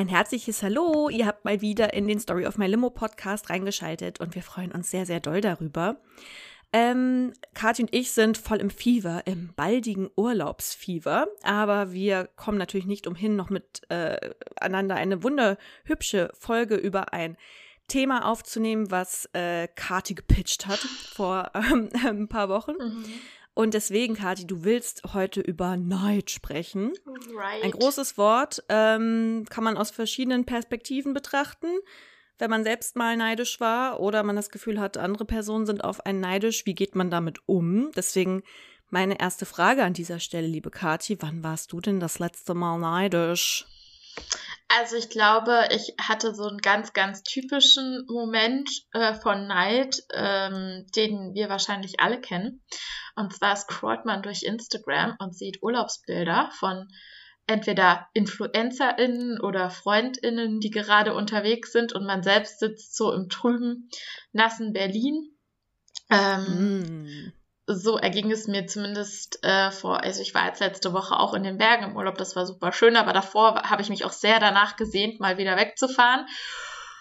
Ein herzliches Hallo. Ihr habt mal wieder in den Story of My Limo Podcast reingeschaltet und wir freuen uns sehr, sehr doll darüber. Ähm, Kathi und ich sind voll im Fieber, im baldigen Urlaubsfieber, aber wir kommen natürlich nicht umhin, noch miteinander äh, eine wunderhübsche Folge über ein Thema aufzunehmen, was äh, Kati gepitcht hat vor ähm, ein paar Wochen. Mhm. Und deswegen, Kathi, du willst heute über Neid sprechen. Right. Ein großes Wort, ähm, kann man aus verschiedenen Perspektiven betrachten. Wenn man selbst mal neidisch war oder man das Gefühl hat, andere Personen sind auf einen neidisch, wie geht man damit um? Deswegen meine erste Frage an dieser Stelle, liebe Kathi, wann warst du denn das letzte Mal neidisch? Also ich glaube, ich hatte so einen ganz, ganz typischen Moment äh, von Neid, ähm, den wir wahrscheinlich alle kennen. Und zwar scrollt man durch Instagram und sieht Urlaubsbilder von entweder InfluencerInnen oder FreundInnen, die gerade unterwegs sind und man selbst sitzt so im trüben, nassen Berlin. Ähm, mm so erging es mir zumindest äh, vor, also ich war jetzt letzte Woche auch in den Bergen im Urlaub, das war super schön, aber davor habe ich mich auch sehr danach gesehnt, mal wieder wegzufahren.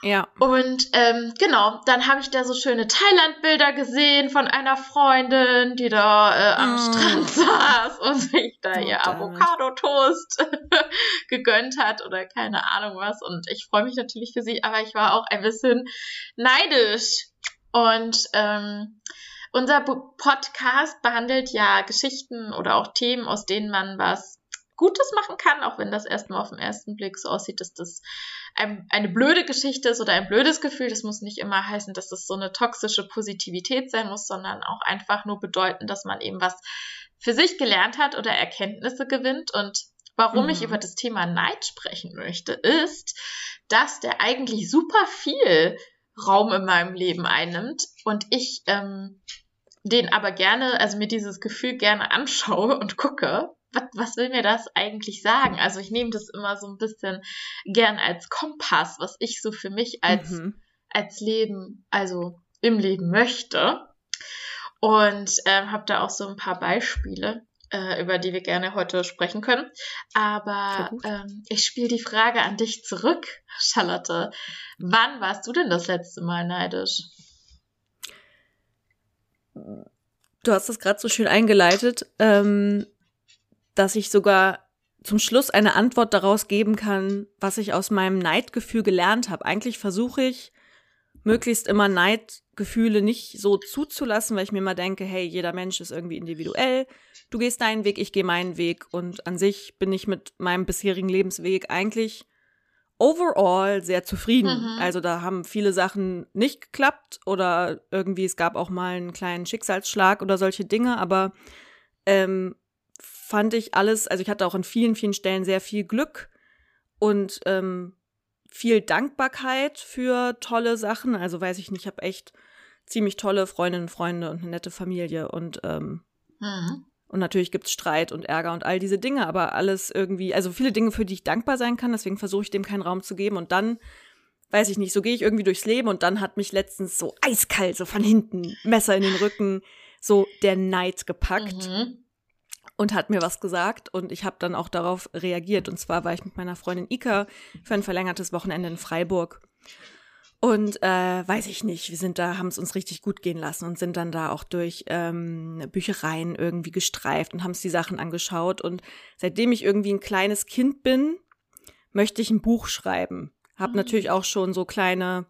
Ja. Und ähm, genau, dann habe ich da so schöne Thailand-Bilder gesehen von einer Freundin, die da äh, am mm. Strand saß und sich da oh, ihr Avocado-Toast gegönnt hat oder keine Ahnung was. Und ich freue mich natürlich für sie, aber ich war auch ein bisschen neidisch. Und ähm, unser Podcast behandelt ja Geschichten oder auch Themen, aus denen man was Gutes machen kann, auch wenn das erstmal auf den ersten Blick so aussieht, dass das ein, eine blöde Geschichte ist oder ein blödes Gefühl. Das muss nicht immer heißen, dass das so eine toxische Positivität sein muss, sondern auch einfach nur bedeuten, dass man eben was für sich gelernt hat oder Erkenntnisse gewinnt. Und warum mhm. ich über das Thema Neid sprechen möchte, ist, dass der eigentlich super viel Raum in meinem Leben einnimmt und ich ähm, den aber gerne, also mir dieses Gefühl gerne anschaue und gucke, was, was will mir das eigentlich sagen? Also ich nehme das immer so ein bisschen gern als Kompass, was ich so für mich als, mhm. als Leben, also im Leben möchte. Und ähm, habe da auch so ein paar Beispiele, äh, über die wir gerne heute sprechen können. Aber ähm, ich spiele die Frage an dich zurück, Charlotte. Wann warst du denn das letzte Mal neidisch? Du hast das gerade so schön eingeleitet, ähm, dass ich sogar zum Schluss eine Antwort daraus geben kann, was ich aus meinem Neidgefühl gelernt habe. Eigentlich versuche ich, möglichst immer Neidgefühle nicht so zuzulassen, weil ich mir immer denke, hey, jeder Mensch ist irgendwie individuell. Du gehst deinen Weg, ich gehe meinen Weg. Und an sich bin ich mit meinem bisherigen Lebensweg eigentlich overall sehr zufrieden. Mhm. Also da haben viele Sachen nicht geklappt oder irgendwie es gab auch mal einen kleinen Schicksalsschlag oder solche Dinge, aber ähm, fand ich alles, also ich hatte auch an vielen, vielen Stellen sehr viel Glück und ähm, viel Dankbarkeit für tolle Sachen. Also weiß ich nicht, ich habe echt ziemlich tolle Freundinnen und Freunde und eine nette Familie und ähm, mhm. Und natürlich gibt's Streit und Ärger und all diese Dinge, aber alles irgendwie, also viele Dinge, für die ich dankbar sein kann, deswegen versuche ich dem keinen Raum zu geben. Und dann, weiß ich nicht, so gehe ich irgendwie durchs Leben und dann hat mich letztens so eiskalt, so von hinten, Messer in den Rücken, so der Neid gepackt. Mhm. Und hat mir was gesagt und ich habe dann auch darauf reagiert. Und zwar war ich mit meiner Freundin Ika für ein verlängertes Wochenende in Freiburg. Und äh, weiß ich nicht, wir sind da, haben es uns richtig gut gehen lassen und sind dann da auch durch ähm, Büchereien irgendwie gestreift und haben es die Sachen angeschaut. Und seitdem ich irgendwie ein kleines Kind bin, möchte ich ein Buch schreiben. Hab mhm. natürlich auch schon so kleine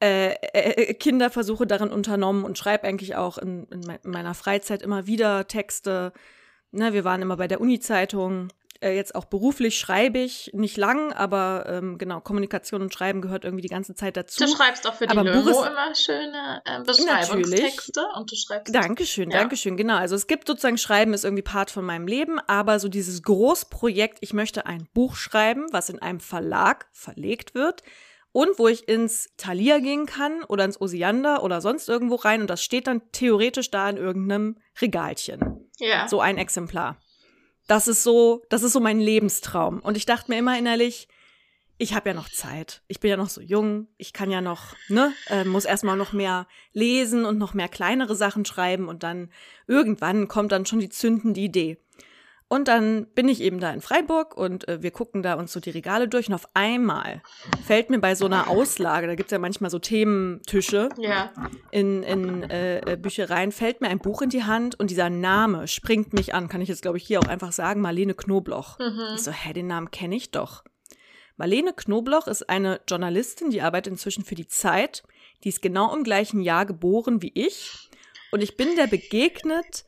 äh, äh, Kinderversuche darin unternommen und schreibe eigentlich auch in, in, meiner Freizeit immer wieder Texte. Ne, wir waren immer bei der Uni-Zeitung äh, jetzt auch beruflich schreibe ich, nicht lang, aber ähm, genau, Kommunikation und Schreiben gehört irgendwie die ganze Zeit dazu. Du schreibst auch für die aber Lömo immer schöne äh, Beschreibungstexte und du schreibst. Dankeschön, ja. Dankeschön, genau. Also es gibt sozusagen Schreiben ist irgendwie Part von meinem Leben, aber so dieses Großprojekt, ich möchte ein Buch schreiben, was in einem Verlag verlegt wird und wo ich ins Thalia gehen kann oder ins Osiander oder sonst irgendwo rein und das steht dann theoretisch da in irgendeinem Regalchen. Ja. So ein Exemplar. Das ist so, das ist so mein Lebenstraum. Und ich dachte mir immer innerlich, ich habe ja noch Zeit. Ich bin ja noch so jung. Ich kann ja noch, ne, äh, muss erstmal noch mehr lesen und noch mehr kleinere Sachen schreiben und dann irgendwann kommt dann schon die zündende Idee. Und dann bin ich eben da in Freiburg und äh, wir gucken da uns so die Regale durch und auf einmal fällt mir bei so einer Auslage, da gibt's ja manchmal so Thementische Ja. in, in äh, äh, Büchereien, fällt mir ein Buch in die Hand und dieser Name springt mich an, kann ich jetzt glaube ich hier auch einfach sagen, Marlene Knobloch. Mhm. Ich so, hä, den Namen kenne ich doch. Marlene Knobloch ist eine Journalistin, die arbeitet inzwischen für die Zeit. Die ist genau im gleichen Jahr geboren wie ich. Und ich bin der begegnet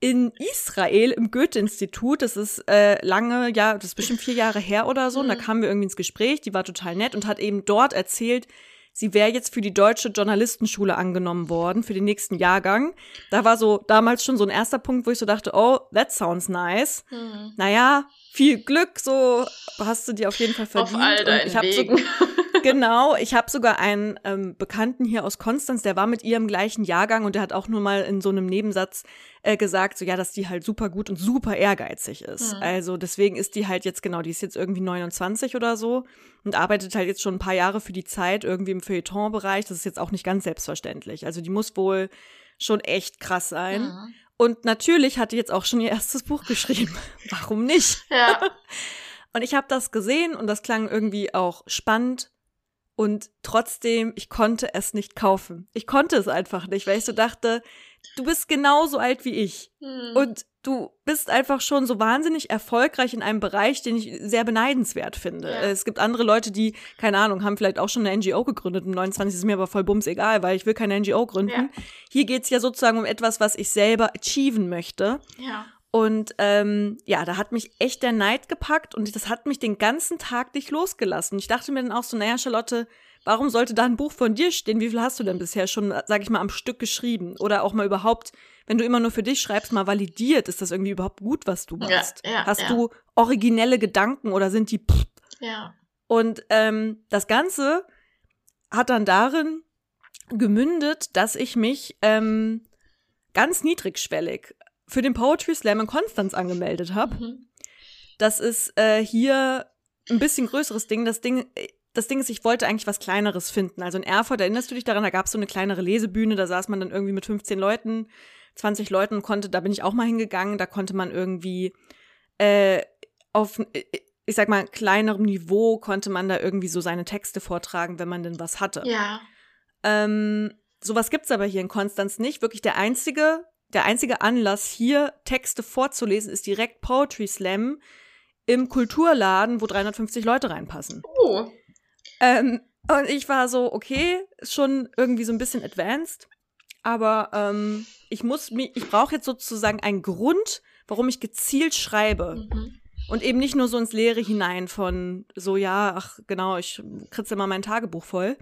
in Israel im Goethe-Institut. Das ist äh, lange, ja, das ist bestimmt vier Jahre her oder so. Und da Mhm. kamen wir irgendwie ins Gespräch. Die war total nett und hat eben dort erzählt, sie wäre jetzt für die deutsche Journalistenschule angenommen worden für den nächsten Jahrgang. Da war so damals schon so ein erster Punkt, wo ich so dachte, oh, that sounds nice. Mhm. Naja, viel Glück, so hast du dir auf jeden Fall verdient. Auf all Und deinen ich hab so. Genau, ich habe sogar einen ähm, Bekannten hier aus Konstanz, der war mit ihr im gleichen Jahrgang und der hat auch nur mal in so einem Nebensatz äh, gesagt, so ja, dass die halt super gut und super ehrgeizig ist. Mhm. Also deswegen ist die halt jetzt genau, die ist jetzt irgendwie 29 oder so und arbeitet halt jetzt schon ein paar Jahre für die Zeit irgendwie im Feuilleton-Bereich. Das ist jetzt auch nicht ganz selbstverständlich. Also die muss wohl schon echt krass sein. Mhm. Und natürlich hat die jetzt auch schon ihr erstes Buch geschrieben. Warum nicht? Ja. Und ich habe das gesehen und das klang irgendwie auch spannend. Und trotzdem, ich konnte es nicht kaufen. Ich konnte es einfach nicht, weil ich so dachte, du bist genauso alt wie ich. Mhm. Und du bist einfach schon so wahnsinnig erfolgreich in einem Bereich, den ich sehr beneidenswert finde. Ja. Es gibt andere Leute, die, keine Ahnung, haben vielleicht auch schon eine NGO gegründet. Im 29 ist mir aber voll bums egal, weil ich will keine NGO gründen. Ja. Hier geht's ja sozusagen um etwas, was ich selber achieven möchte. ja. Und ähm, ja, da hat mich echt der Neid gepackt und das hat mich den ganzen Tag nicht losgelassen. Ich dachte mir dann auch so, naja, Charlotte, warum sollte da ein Buch von dir stehen? Wie viel hast du denn bisher schon, sag ich mal, am Stück geschrieben? Oder auch mal überhaupt, wenn du immer nur für dich schreibst, mal validiert, ist das irgendwie überhaupt gut, was du Ja, machst? ja, hast ja. du originelle Gedanken oder sind die pff, Ja. und ähm, das Ganze hat dann darin gemündet, dass ich mich ähm, ganz niedrigschwellig für den Poetry Slam in Konstanz angemeldet habe. Mhm. Das ist äh, hier ein bisschen größeres Ding. Das Ding, äh, das Ding ist, ich wollte eigentlich was Kleineres finden. Also in Erfurt, erinnerst du dich daran, da gab es so eine kleinere Lesebühne, da saß man dann irgendwie mit 15 Leuten, 20 Leuten und konnte, da bin ich auch mal hingegangen, da konnte man irgendwie äh, auf, äh, ich sag mal, kleinerem Niveau konnte man da irgendwie so seine Texte vortragen, wenn man denn was hatte. Ja. Ähm, sowas gibt's aber hier in Konstanz nicht. Wirklich der einzige, der einzige Anlass, hier Texte vorzulesen, ist direkt Poetry Slam im Kulturladen, wo 350 Leute reinpassen. Oh. Ähm, und ich war so, okay, schon irgendwie so ein bisschen advanced, aber ähm, ich muss mich, ich brauche jetzt sozusagen einen Grund, warum ich gezielt schreibe. Mhm. Und eben nicht nur so ins Leere hinein von so, ja, ach genau, ich kritze mal mein Tagebuch voll.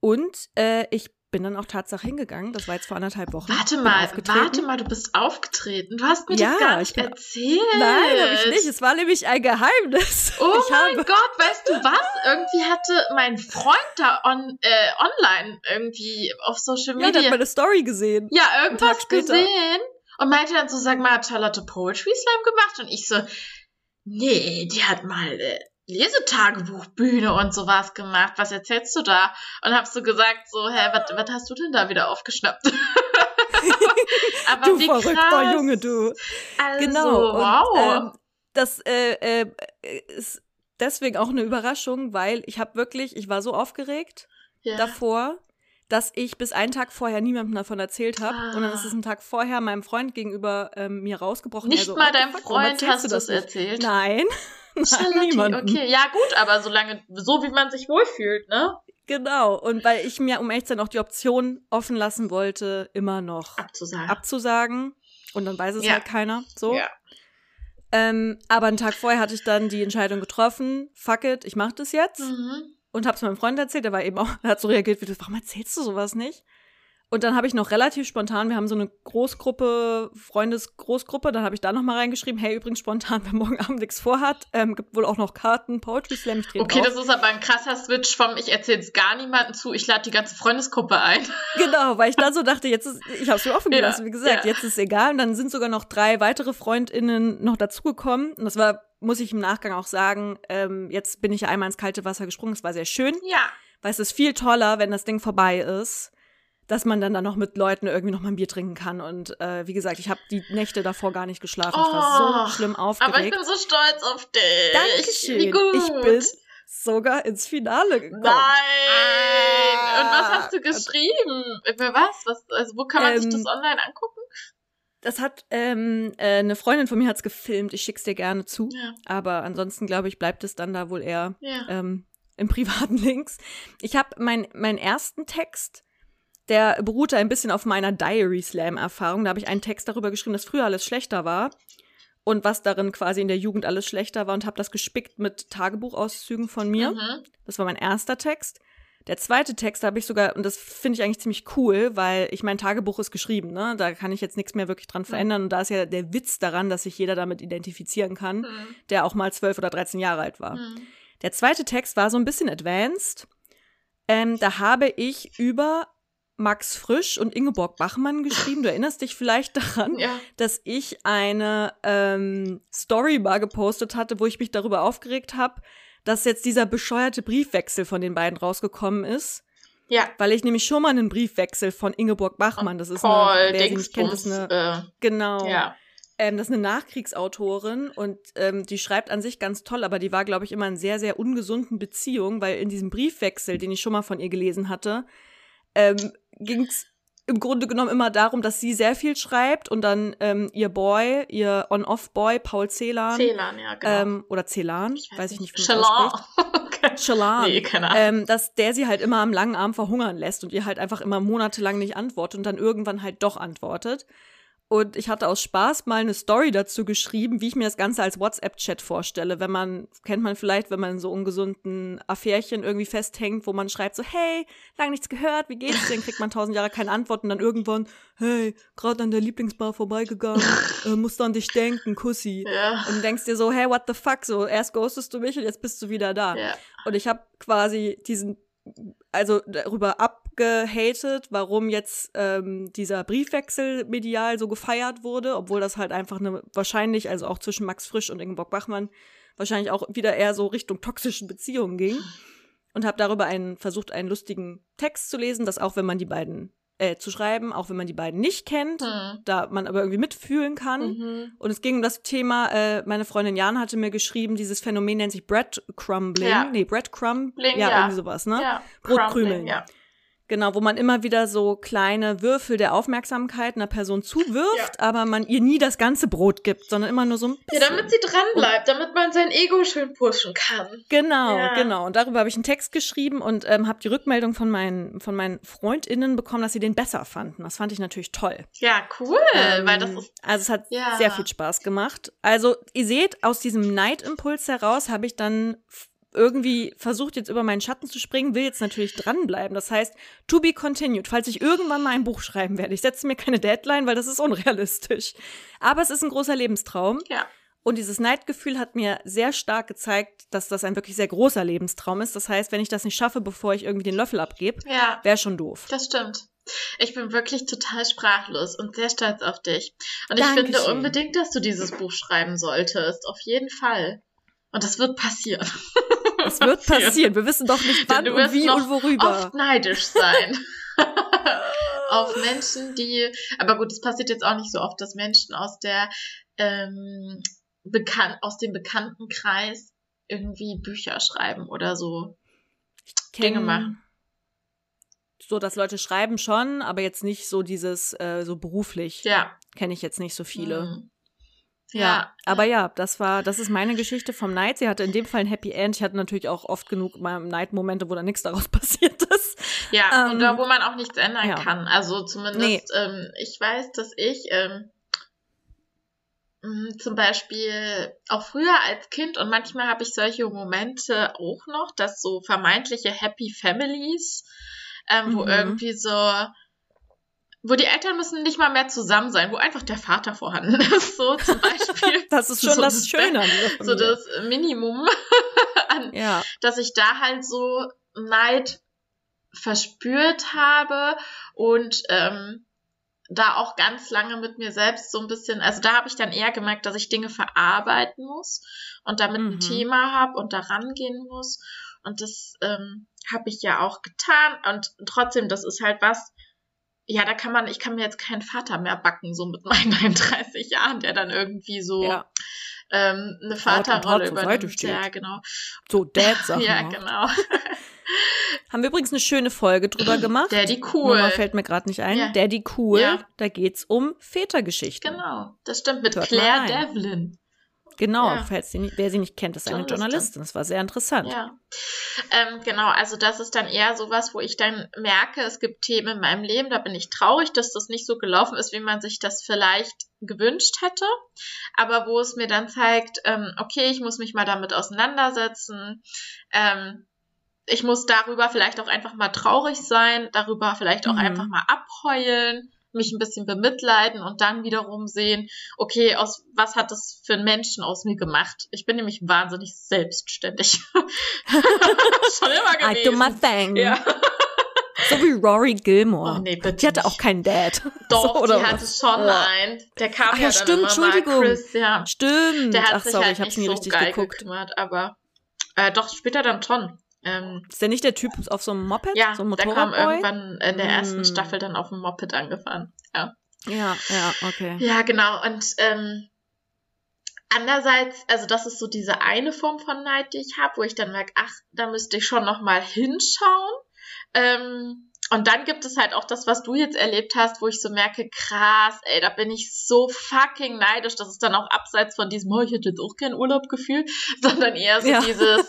Und äh, ich bin dann auch Tatsache hingegangen, das war jetzt vor anderthalb Wochen. Warte mal, warte mal, du bist aufgetreten. Du hast mir Ja, das gar ich nicht bin- erzählt. Nein, habe ich nicht. Es war nämlich ein Geheimnis. Oh ich mein habe, Gott, weißt du was? Irgendwie hatte mein Freund da on, äh, online irgendwie auf Social ja, der hat Media meine Story gesehen. ja, irgendwas gesehen und meinte dann so, sag mal, hat Charlotte Poetry Slam gemacht? Und ich so, nee, die hat mal äh, Lesetagebuchbühne und sowas gemacht. Was erzählst du da? Und hab so gesagt, so, hä, was hast du denn da wieder aufgeschnappt? Aber Du wie verrückter krass. Junge, du. Also, Genau. Und, wow. ähm, das äh, äh, ist deswegen auch eine Überraschung, weil ich habe wirklich, ich war so aufgeregt ja. davor, dass ich bis einen Tag vorher niemandem davon erzählt habe. Ah. Und dann ist es einen Tag vorher meinem Freund gegenüber ähm, mir rausgebrochen. Nicht Er so, mal deinem Freund hast du das nicht? erzählt. Nein. Charlotte, niemandem. okay, ja gut, aber solange, so wie man sich wohlfühlt, ne? Genau. Und weil ich mir, um echt zu sein, auch die Option offen lassen wollte, immer noch Abzusagen. abzusagen. Und dann weiß es Ja. halt keiner. So. Ja. Ähm, aber einen Tag vorher hatte ich dann die Entscheidung getroffen, fuck it, ich mach das jetzt. Mhm. Und hab's meinem Freund erzählt, der war eben auch, der hat so reagiert wie, warum erzählst du sowas nicht? Und dann habe ich noch relativ spontan, wir haben so eine Großgruppe, Freundesgroßgruppe, dann habe ich da noch mal reingeschrieben, hey, übrigens spontan, wer morgen Abend nichts vorhat, ähm, gibt wohl auch noch Karten, Poetry Slam, ich Okay, auf. das ist aber ein krasser Switch vom ich erzähl's gar niemandem zu, ich lade die ganze Freundesgruppe ein. Genau, weil ich dann so dachte, jetzt ist, ich habe es mir offen Ja, gelassen, wie gesagt, ja. jetzt ist es egal. Und dann sind sogar noch drei weitere FreundInnen noch dazugekommen. Und das war, muss ich im Nachgang auch sagen, ähm, jetzt bin ich ja einmal ins kalte Wasser gesprungen. Es war sehr schön, Ja. weil es ist viel toller, wenn das Ding vorbei ist. Dass man dann da noch mit Leuten irgendwie noch mal ein Bier trinken kann. Und äh, wie gesagt, ich habe die Nächte davor gar nicht geschlafen. Oh, ich war so schlimm aufgeregt. Aber ich bin so stolz auf dich. Dankeschön. Wie gut. Ich bin sogar ins Finale gekommen. Nein! Ah. Und was hast du geschrieben? Über was? was? Also wo kann man Ähm, sich das online angucken? Das hat ähm, äh, eine Freundin von mir hat's gefilmt. Ich schick's dir gerne zu. Ja. Aber ansonsten glaube ich, bleibt es dann da wohl eher Ja. ähm, im privaten Links. Ich habe mein, meinen ersten Text, der beruhte ein bisschen auf meiner Diary Slam Erfahrung. Da habe ich einen Text darüber geschrieben, dass früher alles schlechter war und was darin quasi in der Jugend alles schlechter war und habe das gespickt mit Tagebuchauszügen von mir. Mhm. Das war mein erster Text. Der zweite Text habe ich sogar, und das finde ich eigentlich ziemlich cool, weil ich mein Tagebuch ist geschrieben, ne? Da kann ich jetzt nichts mehr wirklich dran verändern. Und da ist ja der Witz daran, dass sich jeder damit identifizieren kann, Mhm. der auch mal zwölf oder 13 Jahre alt war. Mhm. Der zweite Text war so ein bisschen advanced. Ähm, da habe ich über Max Frisch und Ingeborg Bachmann geschrieben. Du erinnerst dich vielleicht daran, Ja. dass ich eine ähm, Story mal gepostet hatte, wo ich mich darüber aufgeregt habe, dass jetzt dieser bescheuerte Briefwechsel von den beiden rausgekommen ist. Ja. Weil ich nämlich schon mal einen Briefwechsel von Ingeborg Bachmann, das ist Paul eine, wer sie nicht kennt, ist eine, äh, genau, ja. ähm, das ist eine Nachkriegsautorin und ähm, die schreibt an sich ganz toll, aber die war, glaube ich, immer in sehr, sehr ungesunden Beziehungen, weil in diesem Briefwechsel, den ich schon mal von ihr gelesen hatte, ähm, ging es im Grunde genommen immer darum, dass sie sehr viel schreibt und dann ähm, ihr Boy, ihr On-Off-Boy, Paul Celan, Celan, ja, genau. ähm, oder Celan, weiß, ich nicht, wie man das Chelan. ausspricht. Chelan. nee, keine Ahnung. Ähm, dass der sie halt immer am langen Arm verhungern lässt und ihr halt einfach immer monatelang nicht antwortet und dann irgendwann halt doch antwortet. Und ich hatte aus Spaß mal eine Story dazu geschrieben, wie ich mir das Ganze als WhatsApp-Chat vorstelle. Wenn man, kennt man vielleicht, wenn man in so ungesunden Affärchen irgendwie festhängt, wo man schreibt so, hey, lang nichts gehört, wie geht's dir? Dann kriegt man tausend Jahre keine Antwort und dann irgendwann, hey, gerade an der Lieblingsbar vorbeigegangen, äh, musst an dich denken, Kussi. ja. Und denkst dir so, hey, what the fuck? So, erst ghostest du mich und jetzt bist du wieder da. ja. Und ich habe quasi diesen, also darüber abgehatet, warum jetzt ähm, dieser Briefwechsel medial so gefeiert wurde, obwohl das halt einfach eine wahrscheinlich, also auch zwischen Max Frisch und Ingeborg Bachmann, wahrscheinlich auch wieder eher so Richtung toxischen Beziehungen ging. Und habe darüber einen versucht, einen lustigen Text zu lesen, dass auch wenn man die beiden äh, zu schreiben, auch wenn man die beiden nicht kennt, Hm. da man aber irgendwie mitfühlen kann. Mhm. Und es ging um das Thema, äh, meine Freundin Jan hatte mir geschrieben, dieses Phänomen nennt sich Breadcrumbling. Ja. Nee, Breadcrumb. Bling, ja, ja. irgendwie sowas, ne? Ja. Brotkrümeln. Ja. Genau, wo man immer wieder so kleine Würfel der Aufmerksamkeit einer Person zuwirft, aber man ihr nie das ganze Brot gibt, sondern immer nur so ein ja, bisschen. damit sie dran bleibt, damit man sein Ego schön pushen kann. Genau, Ja. genau. Und darüber habe ich einen Text geschrieben und ähm, habe die Rückmeldung von meinen, von meinen FreundInnen bekommen, dass sie den besser fanden. Das fand ich natürlich toll. Ja, cool, Ähm, weil das ist also es hat Ja. sehr viel Spaß gemacht. Also ihr seht, aus diesem Neidimpuls heraus habe ich dann irgendwie versucht, jetzt über meinen Schatten zu springen, will jetzt natürlich dranbleiben. Das heißt, to be continued, falls ich irgendwann mal ein Buch schreiben werde. Ich setze mir keine Deadline, weil das ist unrealistisch. Aber es ist ein großer Lebenstraum. ja. Und dieses Neidgefühl hat mir sehr stark gezeigt, dass das ein wirklich sehr großer Lebenstraum ist. Das heißt, wenn ich das nicht schaffe, bevor ich irgendwie den Löffel abgebe, Ja, wäre schon doof. das stimmt. Ich bin wirklich total sprachlos und sehr stolz auf dich. Und ich Dankeschön. finde unbedingt, dass du dieses Buch schreiben solltest. Auf jeden Fall. Und das wird passieren. Es wird passieren. Wir wissen doch nicht wann und wie und worüber. Oft neidisch sein. auf Menschen, die, aber gut, es passiert jetzt auch nicht so oft, dass Menschen aus der ähm, bekannt, aus dem Bekanntenkreis irgendwie Bücher schreiben oder so. Dinge machen. So, dass Leute schreiben schon, aber jetzt nicht so dieses, äh, so beruflich. Ja. Kenne ich jetzt nicht so viele. Mhm. Ja, aber ja, das war, das ist meine Geschichte vom Night. Sie hatte in dem Fall ein Happy End. Ich hatte natürlich auch oft genug mal Night-Momente, wo da nichts daraus passiert ist. Ja, Ähm, und da, wo man auch nichts ändern ja. kann. Also zumindest, Nee. ähm, ich weiß, dass ich ähm, mh, zum Beispiel auch früher als Kind und manchmal habe ich solche Momente auch noch, dass so vermeintliche Happy Families, ähm, wo Mhm. irgendwie so, wo die Eltern müssen nicht mal mehr zusammen sein, wo einfach der Vater vorhanden ist, so zum Beispiel. Das ist schon So das Schöne an so das Minimum an ja, dass ich da halt so Neid verspürt habe und ähm, da auch ganz lange mit mir selbst so ein bisschen, also da habe ich dann eher gemerkt, dass ich Dinge verarbeiten muss und damit Mhm. ein Thema habe und da rangehen muss. Und das ähm, habe ich ja auch getan. Und trotzdem, das ist halt was, ja, da kann man, ich kann mir jetzt keinen Vater mehr backen, so mit meinen 31 Jahren, der dann irgendwie so ja. ähm, eine Vaterrolle übernimmt. Ja, genau. So Dad-Sachen. ja, genau. Haben wir übrigens eine schöne Folge drüber gemacht. Daddy Cool. Nummer fällt mir gerade nicht ein. Ja. Daddy Cool. Ja. Da geht's um Vätergeschichten. Genau, das stimmt. Mit Hört Claire Devlin. Genau, ja. falls sie nicht, wer sie nicht kennt, ist eine Journalistin. Das war sehr interessant. Ja. Ähm, genau, also das ist dann eher sowas, wo ich dann merke, es gibt Themen in meinem Leben, da bin ich traurig, dass das nicht so gelaufen ist, wie man sich das vielleicht gewünscht hätte. Aber wo es mir dann zeigt, ähm, okay, ich muss mich mal damit auseinandersetzen. Ähm, ich muss darüber vielleicht auch einfach mal traurig sein, darüber vielleicht auch mhm. einfach mal abheulen mich ein bisschen bemitleiden und dann wiederum sehen, okay, aus was hat das für einen Menschen aus mir gemacht? Ich bin nämlich wahnsinnig selbstständig. Schon immer gewesen. I do my thing. Ja. So wie Rory Gilmore. Oh, nee, bitte die hatte auch keinen Dad. Doch, so, die hatte schon ja. einen. Der kam Ach, ja, ja stimmt, dann Entschuldigung. Chris, ja. Stimmt. Der hat Ach, sich sorry, halt ich hab's nie richtig so geil geguckt. gekümmert, aber äh, doch später dann schon. Ähm, ist der nicht der Typ auf so einem Moped? Ja, so ein der kam irgendwann in der ersten mm. Staffel dann auf dem Moped angefahren. Ja. Ja, ja, okay. Ja, genau. Und ähm, andererseits, also das ist so diese eine Form von Neid, die ich habe, wo ich dann merke, ach, da müsste ich schon noch mal hinschauen. Ähm, und dann gibt es halt auch das, was du jetzt erlebt hast, wo ich so merke, krass, ey, da bin ich so fucking neidisch. Das ist dann auch abseits von diesem, oh, ich hätte jetzt auch kein Urlaubgefühl, sondern eher so ja. dieses,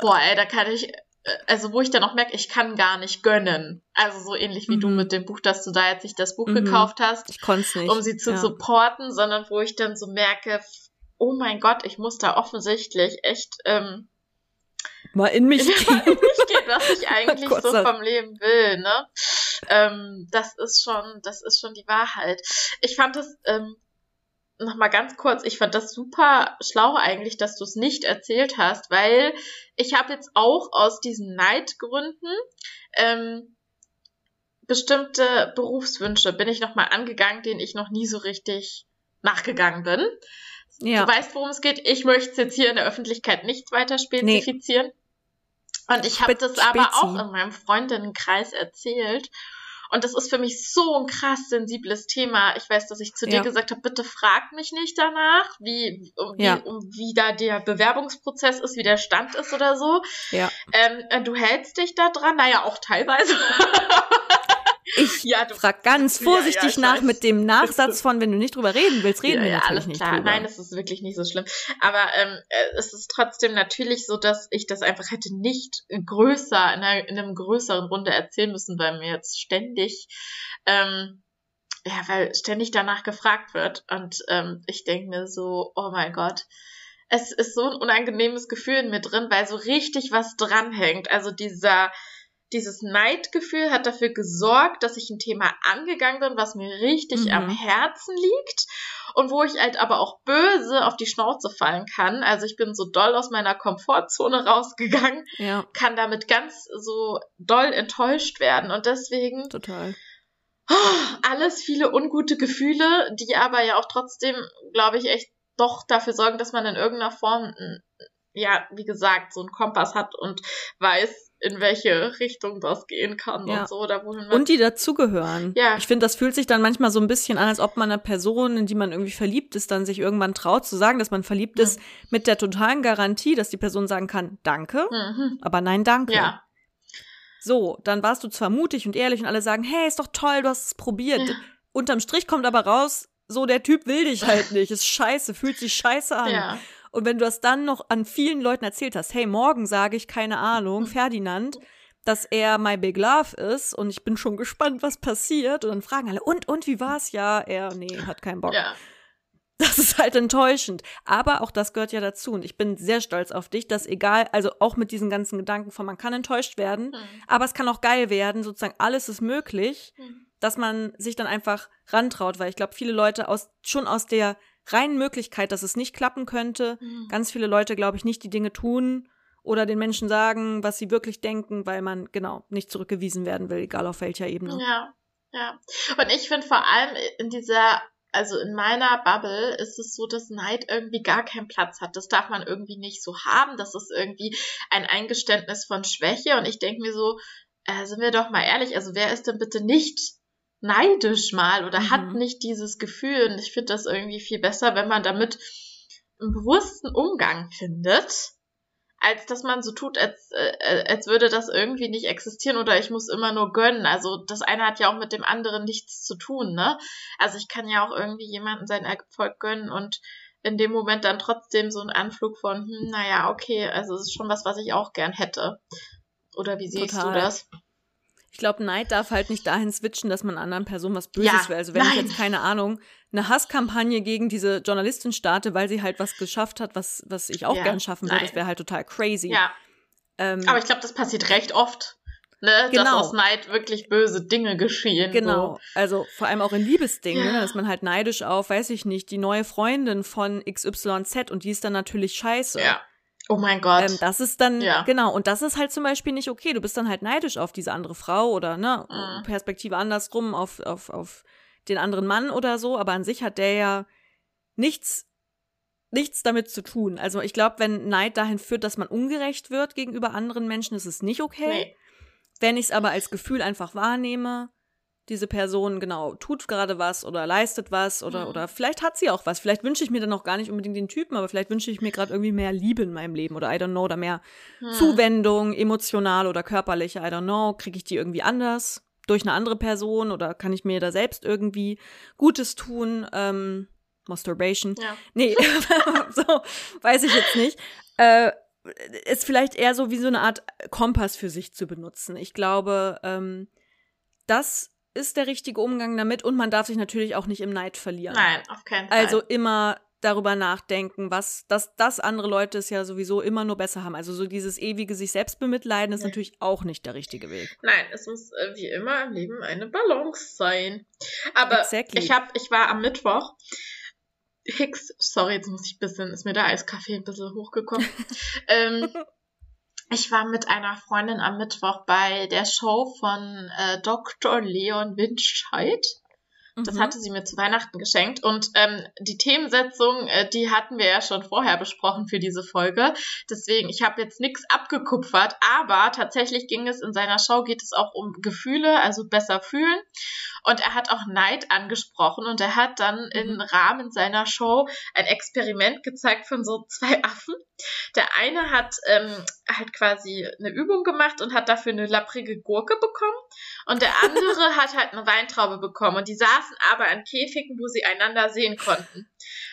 boah, ey, da kann ich, äh, also wo ich dann auch merke, ich kann gar nicht gönnen. Also so ähnlich wie mhm. du mit dem Buch, dass du da jetzt nicht das Buch mhm. gekauft hast, ich nicht, um sie zu ja. supporten, sondern wo ich dann so merke, oh mein Gott, ich muss da offensichtlich echt ähm, mal in mich gehen. in mich gehen, was ich eigentlich so vom Leben will, ne? Ähm, das ist schon, das ist schon die Wahrheit. Ich fand das ähm, nochmal ganz kurz, ich fand das super schlau eigentlich, dass du es nicht erzählt hast, weil ich habe jetzt auch aus diesen Neidgründen ähm, bestimmte Berufswünsche bin ich nochmal angegangen, denen ich noch nie so richtig nachgegangen bin. Ja. Du weißt, worum es geht. Ich möchte es jetzt hier in der Öffentlichkeit nicht weiter spezifizieren. Nee. Und ich habe das aber auch in meinem Freundinnenkreis erzählt. Und das ist für mich so ein krass sensibles Thema. Ich weiß, dass ich zu dir gesagt habe, bitte frag mich nicht danach, wie, um, ja. wie, um, wie da der Bewerbungsprozess ist, wie der Stand ist oder so. Ja. Ähm, äh, du hältst dich da dran, naja, auch teilweise. Ich ja, frag ganz vorsichtig ja, ja, nach weiß. mit dem Nachsatz von, wenn du nicht drüber reden willst, reden wir natürlich alles nicht klar. drüber. Nein, es ist wirklich nicht so schlimm. Aber ähm, äh, es ist trotzdem natürlich so, dass ich das einfach hätte nicht größer, in, einer, in einem größeren Runde erzählen müssen, weil mir jetzt ständig, ähm, ja, weil ständig danach gefragt wird. Und ähm, ich denke mir so, oh mein Gott, es ist so ein unangenehmes Gefühl in mir drin, weil so richtig was dranhängt. Also dieser dieses Neidgefühl hat dafür gesorgt, dass ich ein Thema angegangen bin, was mir richtig mhm. am Herzen liegt und wo ich halt aber auch böse auf die Schnauze fallen kann. Also ich bin so doll aus meiner Komfortzone rausgegangen, ja. kann damit ganz so doll enttäuscht werden und deswegen total alles viele ungute Gefühle, die aber ja auch trotzdem, glaube ich, echt doch dafür sorgen, dass man in irgendeiner Form ja, wie gesagt, so einen Kompass hat und weiß, in welche Richtung das gehen kann ja. und so. Oder wohin und die dazugehören. Ja. Ich finde, das fühlt sich dann manchmal so ein bisschen an, als ob man einer Person, in die man irgendwie verliebt ist, dann sich irgendwann traut zu sagen, dass man verliebt mhm. ist, mit der totalen Garantie, dass die Person sagen kann, danke, mhm. aber nein, danke. Ja. So, dann warst du zwar mutig und ehrlich und alle sagen, hey, ist doch toll, du hast es probiert. Ja. Unterm Strich kommt aber raus, so der Typ will dich halt nicht, ist scheiße, fühlt sich scheiße an. Ja. Und wenn du das dann noch an vielen Leuten erzählt hast, hey, morgen sage ich, keine Ahnung, hm. Ferdinand, dass er my big love ist und ich bin schon gespannt, was passiert. Und dann fragen alle, und, und, wie war's? Ja, er, nee, hat keinen Bock. Ja. Das ist halt enttäuschend. Aber auch das gehört ja dazu. Und ich bin sehr stolz auf dich, dass egal, also auch mit diesen ganzen Gedanken von, man kann enttäuscht werden, mhm. aber es kann auch geil werden, sozusagen alles ist möglich, mhm. dass man sich dann einfach rantraut, weil ich glaube, viele Leute aus, schon aus der reinen Möglichkeit, dass es nicht klappen könnte. Mhm. Ganz viele Leute, glaube ich, nicht die Dinge tun oder den Menschen sagen, was sie wirklich denken, weil man genau nicht zurückgewiesen werden will, egal auf welcher Ebene. Ja, ja. Und ich finde vor allem in dieser also in meiner Bubble ist es so, dass Neid irgendwie gar keinen Platz hat. Das darf man irgendwie nicht so haben. Das ist irgendwie ein Eingeständnis von Schwäche. Und ich denke mir so, äh, sind wir doch mal ehrlich, also wer ist denn bitte nicht neidisch mal oder Mhm. hat nicht dieses Gefühl? Und ich finde das irgendwie viel besser, wenn man damit einen bewussten Umgang findet, als dass man so tut, als, äh, als würde das irgendwie nicht existieren oder ich muss immer nur gönnen. Also das eine hat ja auch mit dem anderen nichts zu tun, ne? Also ich kann ja auch irgendwie jemanden sein Erfolg gönnen und in dem Moment dann trotzdem so ein Anflug von, hm, naja, okay, also es ist schon was, was ich auch gern hätte. Oder wie siehst Total. du das? Ich glaube, Neid darf halt nicht dahin switchen, dass man anderen Personen was Böses Ja, will. Also wenn ich nein. jetzt, keine Ahnung, eine Hasskampagne gegen diese Journalistin starte, weil sie halt was geschafft hat, was, was ich auch Ja, gern schaffen würde, das wäre halt total crazy. Ja, Ähm, aber ich glaube, das passiert recht oft, ne? Dass Genau. aus Neid wirklich böse Dinge geschehen. Genau, So. also vor allem auch in Liebesdingen, Ja. ne, dass man halt neidisch auf, weiß ich nicht, die neue Freundin von XYZ und die ist dann natürlich scheiße. Ja. Oh mein Gott. Ähm, das ist dann, Ja. genau, und das ist halt zum Beispiel nicht okay. Du bist dann halt neidisch auf diese andere Frau oder, ne, Mhm. Perspektive andersrum, auf, auf, auf den anderen Mann oder so, aber an sich hat der ja nichts, nichts damit zu tun. Also ich glaube, wenn Neid dahin führt, dass man ungerecht wird gegenüber anderen Menschen, ist es nicht okay. nee. Wenn ich es aber als Gefühl einfach wahrnehme, diese Person genau tut gerade was oder leistet was oder Mhm. oder vielleicht hat sie auch was. Vielleicht wünsche ich mir dann auch gar nicht unbedingt den Typen, aber vielleicht wünsche ich mir gerade irgendwie mehr Liebe in meinem Leben oder I don't know oder mehr Hm. Zuwendung, emotional oder körperliche, I don't know. Kriege ich die irgendwie anders durch eine andere Person oder kann ich mir da selbst irgendwie Gutes tun? Ähm, Masturbation. Ja. Nee, so, weiß ich jetzt nicht. Äh, ist vielleicht eher so wie so eine Art Kompass für sich zu benutzen. Ich glaube, ähm, das ist der richtige Umgang damit und man darf sich natürlich auch nicht im Neid verlieren. Nein, auf keinen Fall. Also immer darüber nachdenken, was, dass, dass andere Leute es ja sowieso immer nur besser haben. Also so dieses ewige sich selbst bemitleiden ist Nee. natürlich auch nicht der richtige Weg. Nein, es muss äh, wie immer im Leben eine Balance sein. Aber Exactly. ich hab, ich war am Mittwoch. Hicks, sorry, jetzt muss ich ein bisschen, ist mir der Eiskaffee ein bisschen hochgekommen. ähm, ich war mit einer Freundin am Mittwoch bei der Show von äh, Dr. Leon Windscheid. Das Mhm. hatte sie mir zu Weihnachten geschenkt. Und ähm, die Themensetzung, äh, die hatten wir ja schon vorher besprochen für diese Folge. Deswegen, ich habe jetzt nichts abgekupfert, aber tatsächlich ging es in seiner Show, geht es auch um Gefühle, also besser fühlen. Und er hat auch Neid angesprochen und er hat dann im Rahmen seiner Show ein Experiment gezeigt von so zwei Affen. Der eine hat ähm, halt quasi eine Übung gemacht und hat dafür eine lapprige Gurke bekommen. Und der andere hat halt eine Weintraube bekommen. Und die saßen aber in Käfigen, wo sie einander sehen konnten.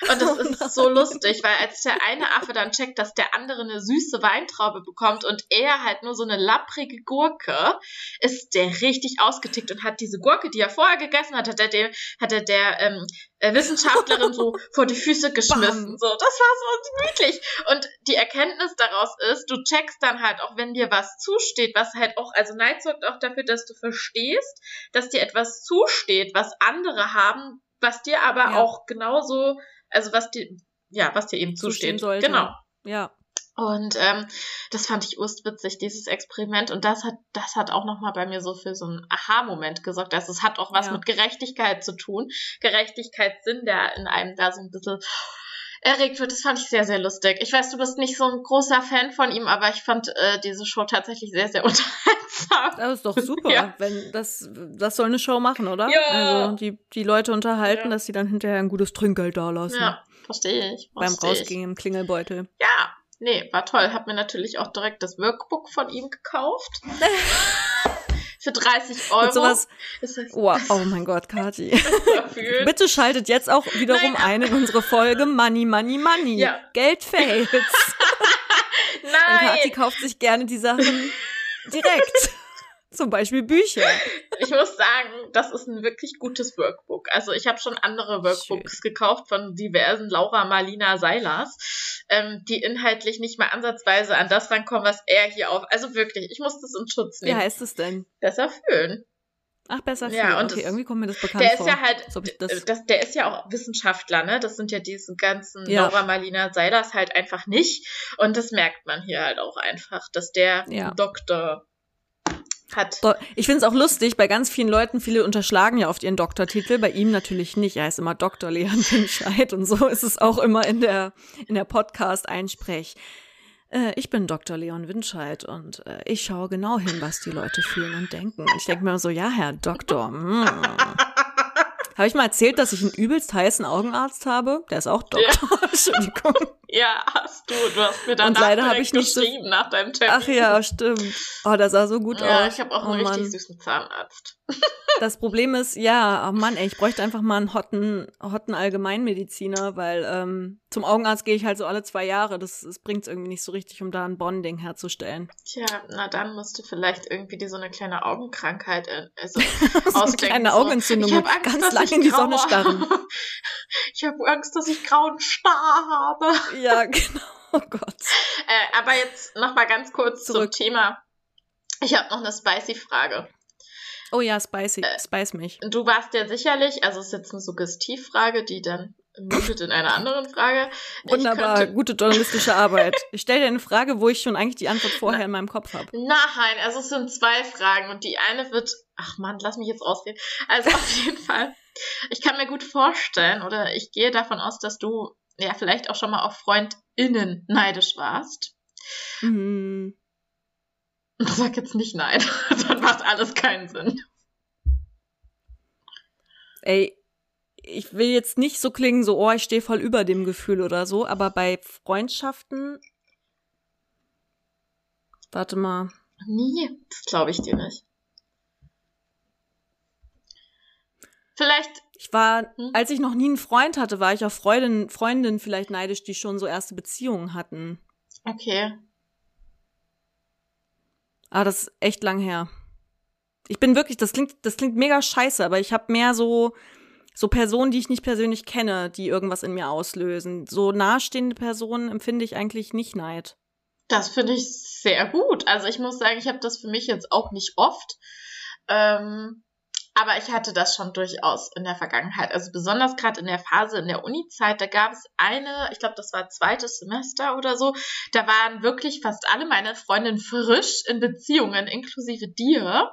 Und das Oh ist so lustig, weil als der eine Affe dann checkt, dass der andere eine süße Weintraube bekommt und er halt nur so eine lapprige Gurke, ist der richtig ausgetickt und hat diese Gurke, die er vorher gegessen hat, hat er dem, hat er der ähm, äh, Wissenschaftlerin so vor die Füße geschmissen. Bam. So, das war so gemütlich. Und die Erkenntnis daraus ist, du checkst dann halt auch, wenn dir was zusteht, was halt auch, also Neid sorgt auch dafür, dass du verstehst, dass dir etwas zusteht, was andere haben, was dir aber Ja. auch genauso, also was dir, ja, was dir eben Zustehen zusteht. sollte. Genau. Ja. Und ähm, das fand ich urstwitzig, dieses Experiment. Und das hat, das hat auch nochmal bei mir so für so einen Aha-Moment gesorgt. Also es hat auch was Ja. mit Gerechtigkeit zu tun. Gerechtigkeitssinn, der in einem da so ein bisschen erregt wird. Das fand ich sehr, sehr lustig. Ich weiß, du bist nicht so ein großer Fan von ihm, aber ich fand äh, diese Show tatsächlich sehr, sehr unterhaltsam. Das ist doch super. Ja. Wenn das, das soll eine Show machen, oder? Ja. Also die, die Leute unterhalten, Ja. dass sie dann hinterher ein gutes Trinkgeld dalassen. Ja, verstehe ich. Beim verstehe ich. Rausgehen im Klingelbeutel. Ja, nee, war toll. Hab mir natürlich auch direkt das Workbook von ihm gekauft. Für 30 Euro. Und sowas. Oh, oh mein Gott, Kathi. dafür. Bitte schaltet jetzt auch wiederum Nein. ein in unsere Folge Money, Money, Money. Ja. Geldfails. Denn Kathi Nein, kauft sich gerne die Sachen direkt. Zum Beispiel Bücher. ich muss sagen, das ist ein wirklich gutes Workbook. Also ich habe schon andere Workbooks gekauft von diversen Laura Marlina Seilers, ähm, die inhaltlich nicht mal ansatzweise an das rankommen, was er hier auf. Also wirklich, ich muss das in Schutz Wie nehmen. heißt es denn? Besser fühlen. Ach, besser für. Ja, und okay, das- irgendwie kommt mir das bekannt Der ist vor. ja halt, Als ob ich das, das, der ist ja auch Wissenschaftler, ne? Das sind ja diese ganzen Ja. Laura Marlina Seilers halt einfach nicht. Und das merkt man hier halt auch einfach, dass der Ja. Doktor hat. Ich finde es auch lustig, bei ganz vielen Leuten, viele unterschlagen ja oft ihren Doktortitel, bei ihm natürlich nicht. Er heißt immer Dr. Leon Winscheid und so ist es auch immer in der, in der Podcast-Einsprech. äh, ich bin Dr. Leon Winscheid und äh, ich schaue genau hin, was die Leute fühlen und denken. Ich denke mir so, ja, Herr Doktor. Mm. Habe ich mal erzählt, dass ich einen übelst heißen Augenarzt habe? Der ist auch Doktor. Ja. Entschuldigung. Ja, hast du. Du hast mir dann Und leider habe ich nicht geschrieben so, nach deinem Termin. Ach ja, stimmt. Oh, das sah so gut ja, aus. Ja, ich habe auch einen oh, richtig süßen Zahnarzt. Das Problem ist, ja, oh Mann, ey, ich bräuchte einfach mal einen hotten, hotten Allgemeinmediziner, weil ähm, zum Augenarzt gehe ich halt so alle zwei Jahre. Das, das bringt irgendwie nicht so richtig, um da ein Bonding herzustellen. Tja, na dann musst du vielleicht irgendwie dir so eine kleine Augenkrankheit äh, also so eine kleine Augenentzündung so, Angst, ganz lange in die Sonne starren. ich habe Angst, dass ich grauen Star habe. Ja, genau. Oh Gott. Äh, aber jetzt noch mal ganz kurz Zurück. zum Thema. Ich habe noch eine spicy Frage. Oh ja, spicy, äh, spice mich. Du warst ja sicherlich, also es ist jetzt eine Suggestivfrage, die dann mündet in einer anderen Frage. Wunderbar, könnte, gute journalistische Arbeit. Ich stelle dir eine Frage, wo ich schon eigentlich die Antwort vorher Na, in meinem Kopf habe. Nein, also es sind zwei Fragen und die eine wird, ach man, lass mich jetzt ausreden. Also auf jeden Fall, ich kann mir gut vorstellen oder ich gehe davon aus, dass du ja vielleicht auch schon mal auf FreundInnen neidisch warst. Mhm. Sag jetzt nicht nein, dann macht alles keinen Sinn. Ey, ich will jetzt nicht so klingen, so, oh, ich stehe voll über dem Gefühl oder so, aber bei Freundschaften. Warte mal. Nie, das glaube ich dir nicht. Vielleicht. Ich war, hm? als ich noch nie einen Freund hatte, war ich auf Freundin, Freundinnen vielleicht neidisch, die schon so erste Beziehungen hatten. Okay. Ah, das ist echt lang her. Ich bin wirklich, das klingt, das klingt mega scheiße, aber ich habe mehr so, so Personen, die ich nicht persönlich kenne, die irgendwas in mir auslösen. So nahestehende Personen empfinde ich eigentlich nicht Neid. Das finde ich sehr gut. Also ich muss sagen, ich habe das für mich jetzt auch nicht oft. Ähm, aber ich hatte das schon durchaus in der Vergangenheit. Also besonders gerade in der Phase in der Uni-Zeit, da gab es eine, ich glaube, das war zweites Semester oder so, da waren wirklich fast alle meine Freundinnen frisch in Beziehungen, inklusive dir.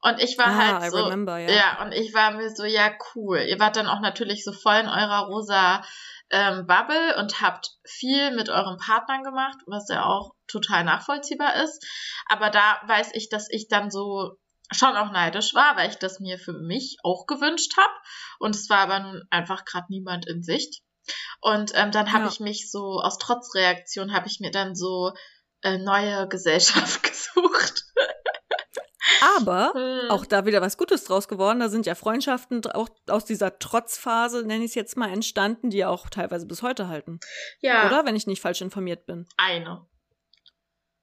Und ich war ah, halt so, remember, yeah. ja, und ich war mir so, ja, cool. Ihr wart dann auch natürlich so voll in eurer rosa ähm, Bubble und habt viel mit euren Partnern gemacht, was ja auch total nachvollziehbar ist. Aber da weiß ich, dass ich dann so schon auch neidisch war, weil ich das mir für mich auch gewünscht habe. Und es war aber nun einfach gerade niemand in Sicht. Und ähm, dann habe ja. ich mich so aus Trotzreaktion habe ich mir dann so äh, neue Gesellschaft gesucht. Aber hm. auch da wieder was Gutes draus geworden. Da sind ja Freundschaften auch aus dieser Trotzphase, nenne ich es jetzt mal, entstanden, die ja auch teilweise bis heute halten. Ja. Oder? Wenn ich nicht falsch informiert bin. Eine.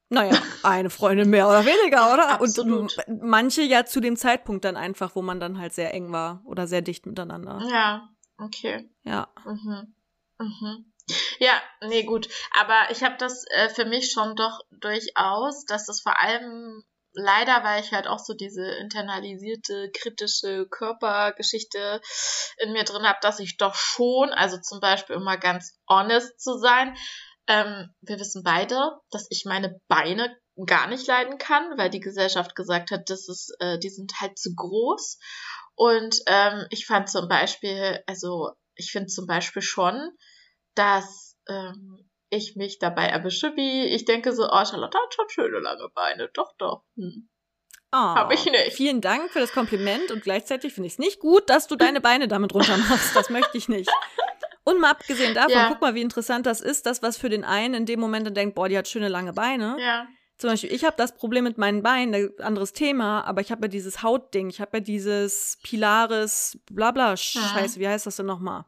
Naja, eine Freundin mehr oder weniger, oder? Absolut. Und manche ja zu dem Zeitpunkt dann einfach, wo man dann halt sehr eng war oder sehr dicht miteinander. Ja, okay. Ja. Mhm. Mhm. Ja, nee, gut. Aber ich habe das äh, für mich schon doch durchaus, dass das vor allem leider, weil ich halt auch so diese internalisierte kritische Körpergeschichte in mir drin habe, dass ich doch schon, also zum Beispiel, mal ganz honest zu sein, ähm, wir wissen beide, dass ich meine Beine gar nicht leiden kann, weil die Gesellschaft gesagt hat, das ist, äh, die sind halt zu groß. Und ähm, ich fand zum Beispiel, also ich finde zum Beispiel schon, dass ähm, ich mich dabei erwische, wie ich denke so, oh, Charlotte hat schon schöne lange Beine. Doch, doch. Hm. Oh, Hab ich nicht. Vielen Dank für das Kompliment und gleichzeitig finde ich es nicht gut, dass du deine Beine damit runter machst. Das möchte ich nicht. Und mal abgesehen davon, ja. guck mal, wie interessant das ist, das, was für den einen in dem Moment dann denkt, boah, die hat schöne lange Beine. Ja. Zum Beispiel, ich habe das Problem mit meinen Beinen, anderes Thema, aber ich habe ja dieses Hautding, ich habe ja dieses Pilaris, blabla, scheiße, wie heißt das denn nochmal?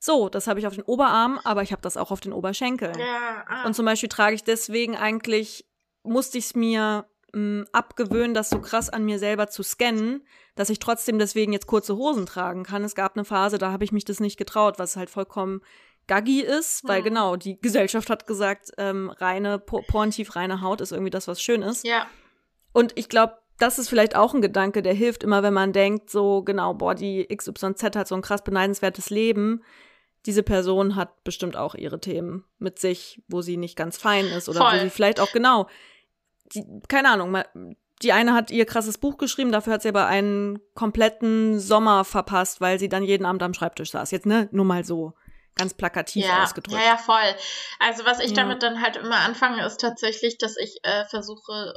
So, das habe ich auf den Oberarm, aber ich habe das auch auf den Oberschenkeln. Ja, ah. Und zum Beispiel trage ich deswegen eigentlich, musste ich es mir mh, abgewöhnen, das so krass an mir selber zu scannen, dass ich trotzdem deswegen jetzt kurze Hosen tragen kann. Es gab eine Phase, da habe ich mich das nicht getraut, was halt vollkommen gaggy ist, weil mhm. genau, die Gesellschaft hat gesagt, ähm, reine, porntief reine Haut ist irgendwie das, was schön ist. Ja. Und ich glaube, das ist vielleicht auch ein Gedanke, der hilft immer, wenn man denkt, so genau, boah, die XYZ hat so ein krass beneidenswertes Leben. Diese Person hat bestimmt auch ihre Themen mit sich, wo sie nicht ganz fein ist oder Voll. wo sie vielleicht auch genau die, keine Ahnung, die eine hat ihr krasses Buch geschrieben, dafür hat sie aber einen kompletten Sommer verpasst, weil sie dann jeden Abend am Schreibtisch saß. Jetzt, ne, nur mal so. ganz plakativ ja, ausgedrückt. Ja, ja, voll. Also was ich ja. damit dann halt immer anfange, ist tatsächlich, dass ich äh, versuche,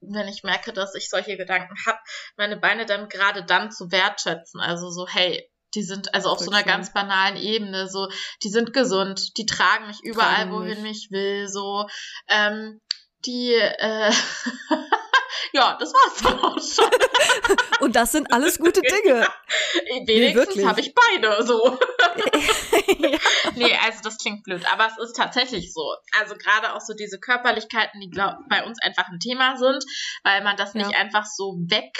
wenn ich merke, dass ich solche Gedanken habe, meine Beine dann gerade dann zu wertschätzen. Also so, hey, die sind also auf so einer ganz banalen Ebene, so, die sind gesund, die tragen mich überall, tragen wohin mich. ich will, so, ähm, die, äh, ja, das war's dann auch schon. Und das sind alles gute Dinge. Wenigstens nee, habe ich beide so. ja. Nee, also das klingt blöd, aber es ist tatsächlich so. Also gerade auch so diese Körperlichkeiten, die glaub, bei uns einfach ein Thema sind, weil man das ja. nicht einfach so weg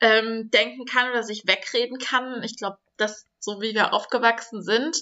ähm, denken kann oder sich wegreden kann. Ich glaube, dass so wie wir aufgewachsen sind,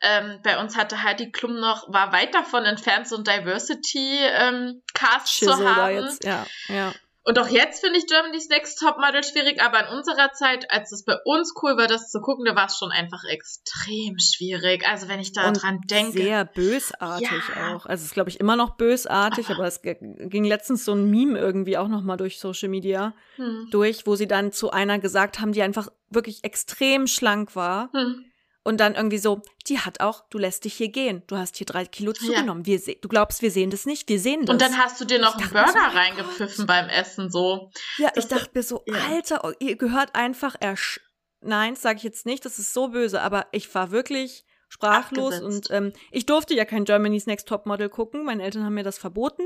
ähm, bei uns hatte Heidi Klum noch, war weit davon entfernt, so ein Diversity-Cast ähm, zu haben. Jetzt, ja, ja. Und auch jetzt finde ich Germany's Next Topmodel schwierig, aber in unserer Zeit, als es bei uns cool war, das zu gucken, da war es schon einfach extrem schwierig. Also wenn ich da Und dran denke. Sehr bösartig ja. auch. Also es ist, glaube ich, immer noch bösartig, aber, aber es ging letztens so ein Meme irgendwie auch nochmal durch Social Media hm. durch, wo sie dann zu einer gesagt haben, die einfach wirklich extrem schlank war. Hm und dann irgendwie so, die hat auch, du lässt dich hier gehen. Du hast hier drei Kilo zugenommen. Ja. Wir du glaubst, wir sehen das nicht? Wir sehen das. Und dann hast du dir noch einen Burger so, reingepfiffen beim Essen, so. Ja, das ich dachte mir so, ja. Alter, oh, ihr gehört einfach ersch. Nein, sage ich jetzt nicht, das ist so böse, aber ich war wirklich sprachlos Abgesetzt. und ähm, ich durfte ja kein Germany's Next Topmodel gucken. Meine Eltern haben mir das verboten.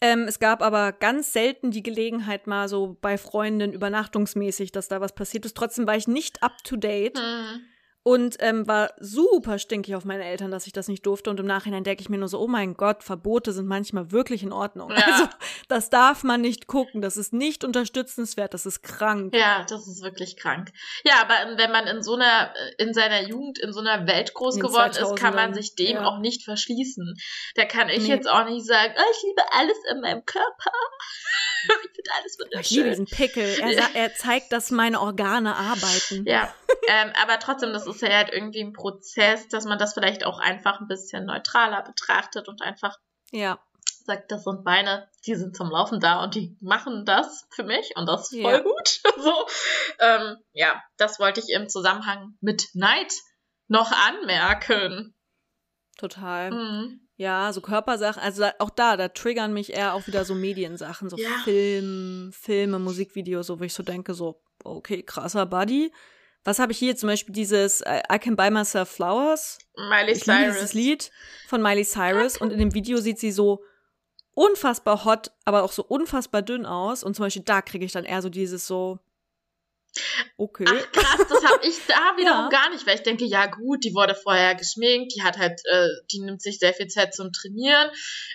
Ähm, es gab aber ganz selten die Gelegenheit, mal so bei Freunden übernachtungsmäßig, dass da was passiert ist. Trotzdem war ich nicht up to date. Hm und ähm, war super stinkig auf meine Eltern, dass ich das nicht durfte. Und im Nachhinein denke ich mir nur so, oh mein Gott, Verbote sind manchmal wirklich in Ordnung. Ja. Also das darf man nicht gucken, das ist nicht unterstützenswert, das ist krank. Ja, das ist wirklich krank. Ja, aber wenn man in so einer, in seiner Jugend in so einer Welt groß geworden ist, kann man sich dem ja. auch nicht verschließen. Da kann ich nee. jetzt auch nicht sagen, oh, ich liebe alles in meinem Körper. ich finde alles wunderschön. Ich liebe diesen Pickel. Er, er zeigt, dass meine Organe arbeiten. Ja, ähm, aber trotzdem, das ist ja halt irgendwie ein Prozess, dass man das vielleicht auch einfach ein bisschen neutraler betrachtet und einfach ja. sagt, das sind Beine, die sind zum Laufen da und die machen das für mich und das ist voll ja. gut. so, ähm, ja, das wollte ich im Zusammenhang mit Neid noch anmerken. Total. Mhm. Ja, so Körpersachen, also auch da, da triggern mich eher auch wieder so Mediensachen, so ja. Film, Filme, Musikvideos, so wo ich so denke, so, okay, krasser Buddy. Was habe ich hier zum Beispiel dieses äh, I Can Buy Myself Flowers? Miley ich Cyrus. Dieses Lied von Miley Cyrus und in dem Video sieht sie so unfassbar hot, aber auch so unfassbar dünn aus und zum Beispiel da kriege ich dann eher so dieses so Okay. Ach krass, das habe ich da wiederum ja. gar nicht, weil ich denke, ja gut, die wurde vorher geschminkt, die hat halt, äh, die nimmt sich sehr viel Zeit zum Trainieren.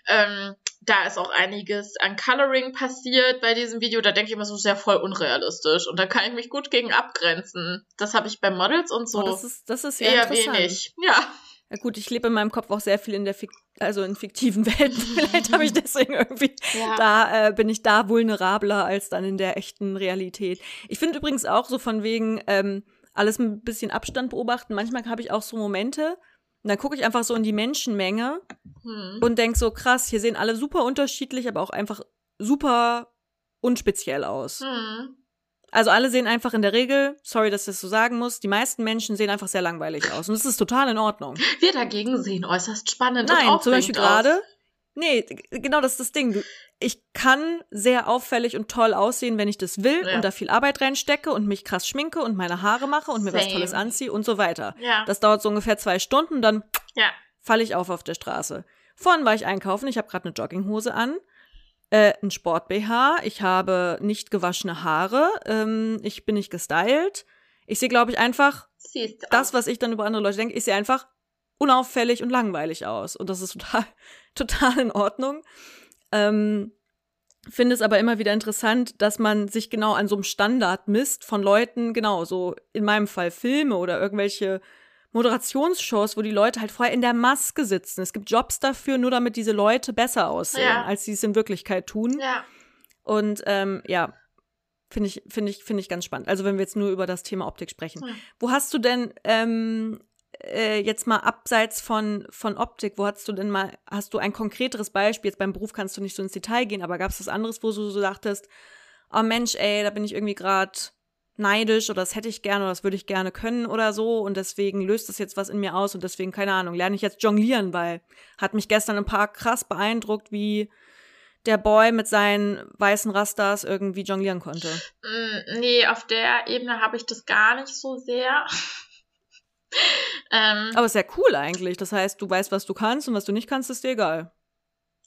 Ähm, da ist auch einiges an Coloring passiert bei diesem Video. Da denke ich immer so sehr voll unrealistisch. Und da kann ich mich gut gegen abgrenzen. Das habe ich bei Models und so. Oh, das ist, das ist ja eher wenig. Ja. Ja gut, ich lebe in meinem Kopf auch sehr viel in der Fik also in fiktiven Welten. Vielleicht habe ich deswegen irgendwie ja. da äh, bin ich da vulnerabler als dann in der echten Realität. Ich finde übrigens auch so von wegen ähm, alles ein bisschen Abstand beobachten. Manchmal habe ich auch so Momente, und dann gucke ich einfach so in die Menschenmenge hm. und denk so, krass, hier sehen alle super unterschiedlich, aber auch einfach super unspeziell aus. Hm. Also alle sehen einfach in der Regel, sorry, dass ich das so sagen muss, die meisten Menschen sehen einfach sehr langweilig aus. Und das ist total in Ordnung. Wir dagegen sehen äußerst spannend Nein, und zum Beispiel gerade. Nee, genau das ist das Ding. Ich kann sehr auffällig und toll aussehen, wenn ich das will ja. und da viel Arbeit reinstecke und mich krass schminke und meine Haare mache und mir Same. was Tolles anziehe und so weiter. Ja. Das dauert so ungefähr zwei Stunden, dann ja. falle ich auf auf der Straße. Vorhin war ich einkaufen, ich habe gerade eine Jogginghose an äh, ein Sport-BH, ich habe nicht gewaschene Haare, ähm, ich bin nicht gestylt. Ich sehe, glaube ich, einfach das, was ich dann über andere Leute denke, ich sehe einfach unauffällig und langweilig aus. Und das ist total, total in Ordnung. Ähm, finde es aber immer wieder interessant, dass man sich genau an so einem Standard misst von Leuten, genau, so in meinem Fall Filme oder irgendwelche Moderationsshows, wo die Leute halt vorher in der Maske sitzen. Es gibt Jobs dafür, nur damit diese Leute besser aussehen, ja. als sie es in Wirklichkeit tun. Ja. Und ähm, ja, finde ich, finde ich, finde ich ganz spannend. Also wenn wir jetzt nur über das Thema Optik sprechen. Ja. Wo hast du denn ähm, äh, jetzt mal abseits von, von Optik, wo hast du denn mal, hast du ein konkreteres Beispiel? Jetzt beim Beruf kannst du nicht so ins Detail gehen, aber gab es was anderes, wo du so dachtest, oh Mensch, ey, da bin ich irgendwie gerade neidisch oder das hätte ich gerne oder das würde ich gerne können oder so und deswegen löst das jetzt was in mir aus und deswegen, keine Ahnung, lerne ich jetzt jonglieren, weil hat mich gestern ein paar krass beeindruckt, wie der Boy mit seinen weißen Rastas irgendwie jonglieren konnte. Mm, nee, auf der Ebene habe ich das gar nicht so sehr. ähm, Aber ist ja cool eigentlich. Das heißt, du weißt, was du kannst und was du nicht kannst, ist dir egal.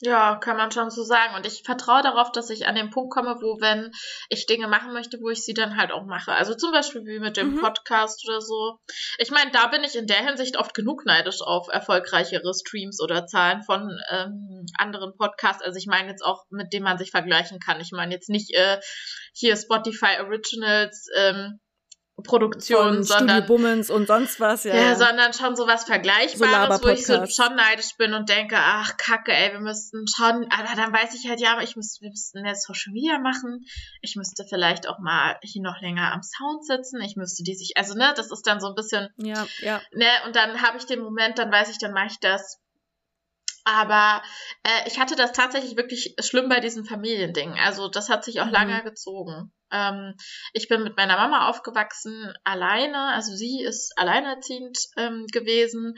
Ja, kann man schon so sagen. Und ich vertraue darauf, dass ich an den Punkt komme, wo, wenn ich Dinge machen möchte, wo ich sie dann halt auch mache. Also zum Beispiel wie mit dem mhm. Podcast oder so. Ich meine, da bin ich in der Hinsicht oft genug neidisch auf erfolgreichere Streams oder Zahlen von ähm, anderen Podcasts. Also ich meine jetzt auch, mit denen man sich vergleichen kann. Ich meine jetzt nicht äh, hier Spotify Originals, ähm, Produktion, sondern Bummens und sonst was, ja, ja. sondern schon so was Vergleichbares, so wo ich so schon neidisch bin und denke, ach Kacke, ey, wir müssten schon, aber dann weiß ich halt, ja, aber ich müsste, wir müssten jetzt Social Media machen, ich müsste vielleicht auch mal hier noch länger am Sound sitzen, ich müsste die sich, also ne, das ist dann so ein bisschen, ja, ja. ne, und dann habe ich den Moment, dann weiß ich, dann mache ich das aber äh, ich hatte das tatsächlich wirklich schlimm bei diesen Familiendingen. Also das hat sich auch mhm. lange gezogen. Ähm, ich bin mit meiner Mama aufgewachsen, alleine. Also sie ist alleinerziehend ähm, gewesen.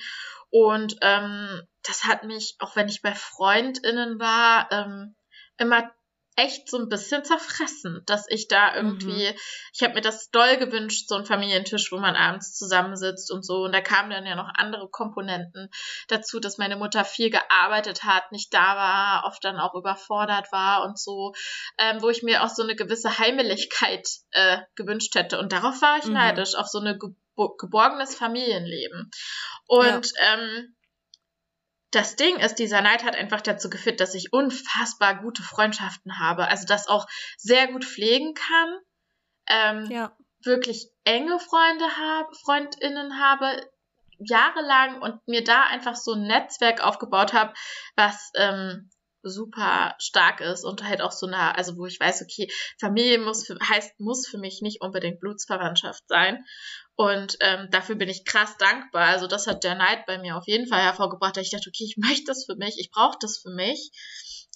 Und ähm, das hat mich, auch wenn ich bei Freundinnen war, ähm, immer echt so ein bisschen zerfressen, dass ich da irgendwie, mhm. ich habe mir das doll gewünscht, so ein Familientisch, wo man abends zusammensitzt und so. Und da kamen dann ja noch andere Komponenten dazu, dass meine Mutter viel gearbeitet hat, nicht da war, oft dann auch überfordert war und so, ähm, wo ich mir auch so eine gewisse Heimeligkeit äh, gewünscht hätte. Und darauf war ich mhm. neidisch, auf so ein ge geborgenes Familienleben. Und ja. ähm, das Ding ist, dieser Neid hat einfach dazu geführt, dass ich unfassbar gute Freundschaften habe. Also das auch sehr gut pflegen kann. Ähm, ja. Wirklich enge Freunde habe, Freundinnen habe, jahrelang und mir da einfach so ein Netzwerk aufgebaut habe, was ähm, super stark ist und halt auch so nah, also wo ich weiß, okay, Familie muss für, heißt, muss für mich nicht unbedingt Blutsverwandtschaft sein. Und ähm, dafür bin ich krass dankbar. Also das hat der Neid bei mir auf jeden Fall hervorgebracht, dass ich dachte, okay, ich möchte das für mich, ich brauche das für mich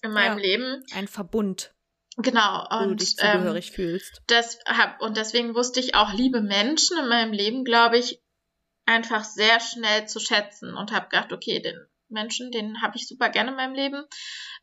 in meinem ja, Leben. Ein Verbund. Genau. Und, wo du dich zugehörig ähm, fühlst. Das hab, und deswegen wusste ich auch liebe Menschen in meinem Leben, glaube ich, einfach sehr schnell zu schätzen und habe gedacht, okay, den Menschen, den habe ich super gerne in meinem Leben.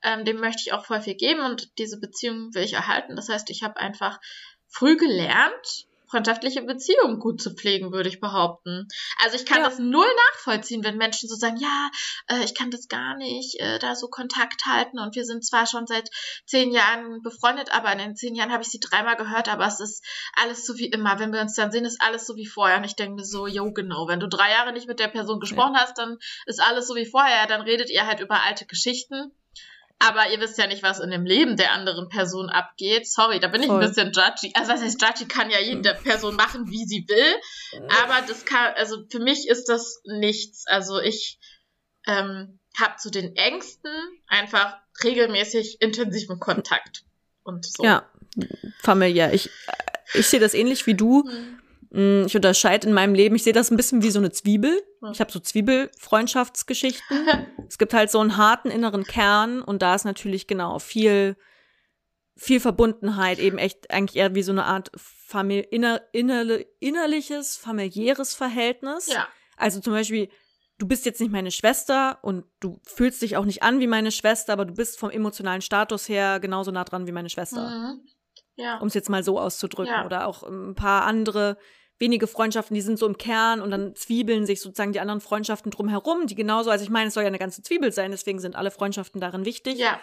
Ähm, dem möchte ich auch voll viel geben und diese Beziehung will ich erhalten. Das heißt, ich habe einfach früh gelernt, freundschaftliche Beziehungen gut zu pflegen, würde ich behaupten. Also ich kann ja. das null nachvollziehen, wenn Menschen so sagen, ja, äh, ich kann das gar nicht, äh, da so Kontakt halten und wir sind zwar schon seit zehn Jahren befreundet, aber in den zehn Jahren habe ich sie dreimal gehört, aber es ist alles so wie immer. Wenn wir uns dann sehen, ist alles so wie vorher. Und ich denke mir so, jo, genau, wenn du drei Jahre nicht mit der Person gesprochen ja. hast, dann ist alles so wie vorher. Dann redet ihr halt über alte Geschichten aber ihr wisst ja nicht, was in dem Leben der anderen Person abgeht. Sorry, da bin ich Voll. ein bisschen judgy. Also was heißt judgy kann ja jede Person machen, wie sie will. Aber das kann, also für mich ist das nichts. Also ich ähm, habe zu den Ängsten einfach regelmäßig intensiven Kontakt. Und so. Ja, familiär. Ich, ich sehe das ähnlich wie du. Mhm. Mm, ich unterscheide in meinem Leben, ich sehe das ein bisschen wie so eine Zwiebel. Ich habe so Zwiebelfreundschaftsgeschichten. es gibt halt so einen harten inneren Kern und da ist natürlich genau viel, viel Verbundenheit, eben echt eigentlich eher wie so eine Art Famili inner, inner, innerliches, familiäres Verhältnis. Ja. Also zum Beispiel, du bist jetzt nicht meine Schwester und du fühlst dich auch nicht an wie meine Schwester, aber du bist vom emotionalen Status her genauso nah dran wie meine Schwester. Mhm. Ja. Um es jetzt mal so auszudrücken. Ja. Oder auch ein paar andere wenige Freundschaften, die sind so im Kern und dann zwiebeln sich sozusagen die anderen Freundschaften drumherum, die genauso, also ich meine, es soll ja eine ganze Zwiebel sein, deswegen sind alle Freundschaften darin wichtig. Ja.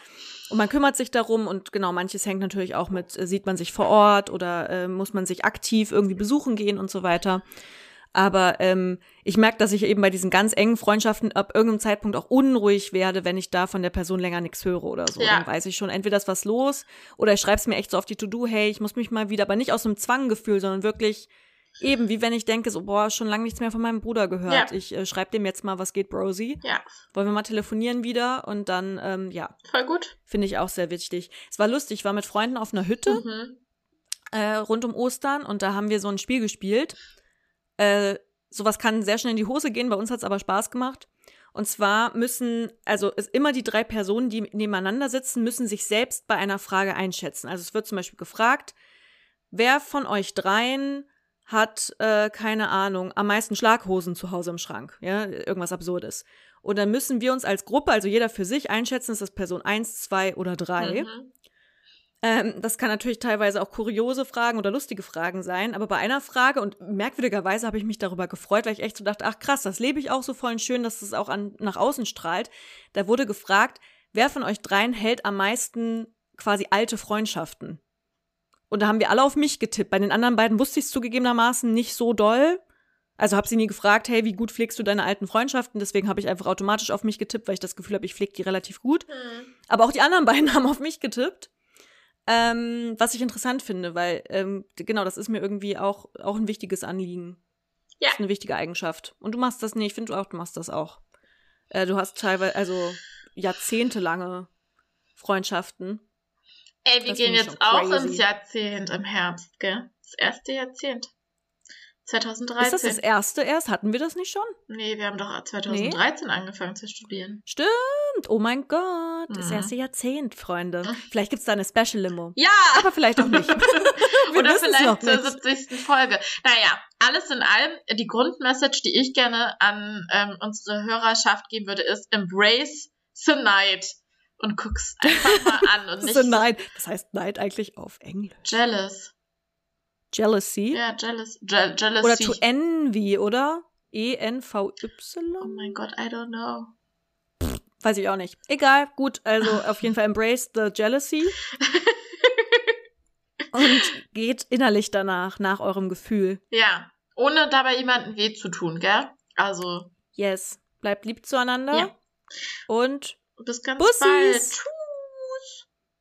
Und man kümmert sich darum und genau, manches hängt natürlich auch mit, äh, sieht man sich vor Ort oder äh, muss man sich aktiv irgendwie besuchen gehen und so weiter. Aber ähm, ich merke, dass ich eben bei diesen ganz engen Freundschaften ab irgendeinem Zeitpunkt auch unruhig werde, wenn ich da von der Person länger nichts höre oder so. Ja. Dann weiß ich schon, entweder ist was los oder ich schreibe es mir echt so auf die To-Do, hey, ich muss mich mal wieder, aber nicht aus einem Zwanggefühl, sondern wirklich Eben, wie wenn ich denke, so, boah, schon lange nichts mehr von meinem Bruder gehört. Ja. Ich äh, schreibe dem jetzt mal, was geht, Brosi. Ja. Wollen wir mal telefonieren wieder und dann, ähm, ja. Voll gut. Finde ich auch sehr wichtig. Es war lustig, ich war mit Freunden auf einer Hütte mhm. äh, rund um Ostern und da haben wir so ein Spiel gespielt. Äh, sowas kann sehr schnell in die Hose gehen, bei uns hat es aber Spaß gemacht. Und zwar müssen, also es immer die drei Personen, die nebeneinander sitzen, müssen sich selbst bei einer Frage einschätzen. Also es wird zum Beispiel gefragt, wer von euch dreien hat, äh, keine Ahnung, am meisten Schlaghosen zu Hause im Schrank? Ja, irgendwas Absurdes. Und dann müssen wir uns als Gruppe, also jeder für sich, einschätzen, ist das Person eins, zwei oder drei. Mhm. Ähm, das kann natürlich teilweise auch kuriose Fragen oder lustige Fragen sein, aber bei einer Frage und merkwürdigerweise habe ich mich darüber gefreut, weil ich echt so dachte, ach krass, das lebe ich auch so voll und schön, dass es auch an, nach außen strahlt. Da wurde gefragt, wer von euch dreien hält am meisten quasi alte Freundschaften? Und da haben wir alle auf mich getippt. Bei den anderen beiden wusste ich es zugegebenermaßen nicht so doll. Also habe sie nie gefragt, hey, wie gut pflegst du deine alten Freundschaften? Deswegen habe ich einfach automatisch auf mich getippt, weil ich das Gefühl habe, ich pflege die relativ gut. Mhm. Aber auch die anderen beiden haben auf mich getippt. Ähm, was ich interessant finde, weil ähm, genau, das ist mir irgendwie auch, auch ein wichtiges Anliegen. Ja. Das ist eine wichtige Eigenschaft. Und du machst das nicht, ich finde du auch, du machst das auch. Äh, du hast teilweise, also jahrzehntelange Freundschaften. Ey, wir Das gehen jetzt auch crazy. ins Jahrzehnt im Herbst, gell? Das erste Jahrzehnt. 2013. Ist das das erste erst? Hatten wir das nicht schon? nee, wir haben doch 2013 angefangen zu studieren. Stimmt. Oh mein Gott. Das Mhm. erste Jahrzehnt, Freunde. Vielleicht gibt's da eine Special-Limo. Ja! Aber vielleicht auch nicht. Oder vielleicht zur nicht. 70. Folge. Naja, alles in allem, die Grundmessage, die ich gerne an ähm, unsere Hörerschaft geben würde, ist Embrace the Night. Und guck's einfach mal an und nicht So Neid. Das heißt Neid eigentlich auf Englisch. jealous. Jealousy. Ja, jealous. Je jealousy. Oder to envy, oder? E Oh E-N-V-Y? mein Gott, I don't know. Weiß ich auch nicht. Egal, gut, also auf jeden Fall embrace the jealousy. Und geht innerlich danach, nach eurem Gefühl. Ja, ohne dabei jemandem weh zu tun, gell? Also, Yes. Bleibt lieb zueinander. Ja. Und bis ganz Bussis. bald.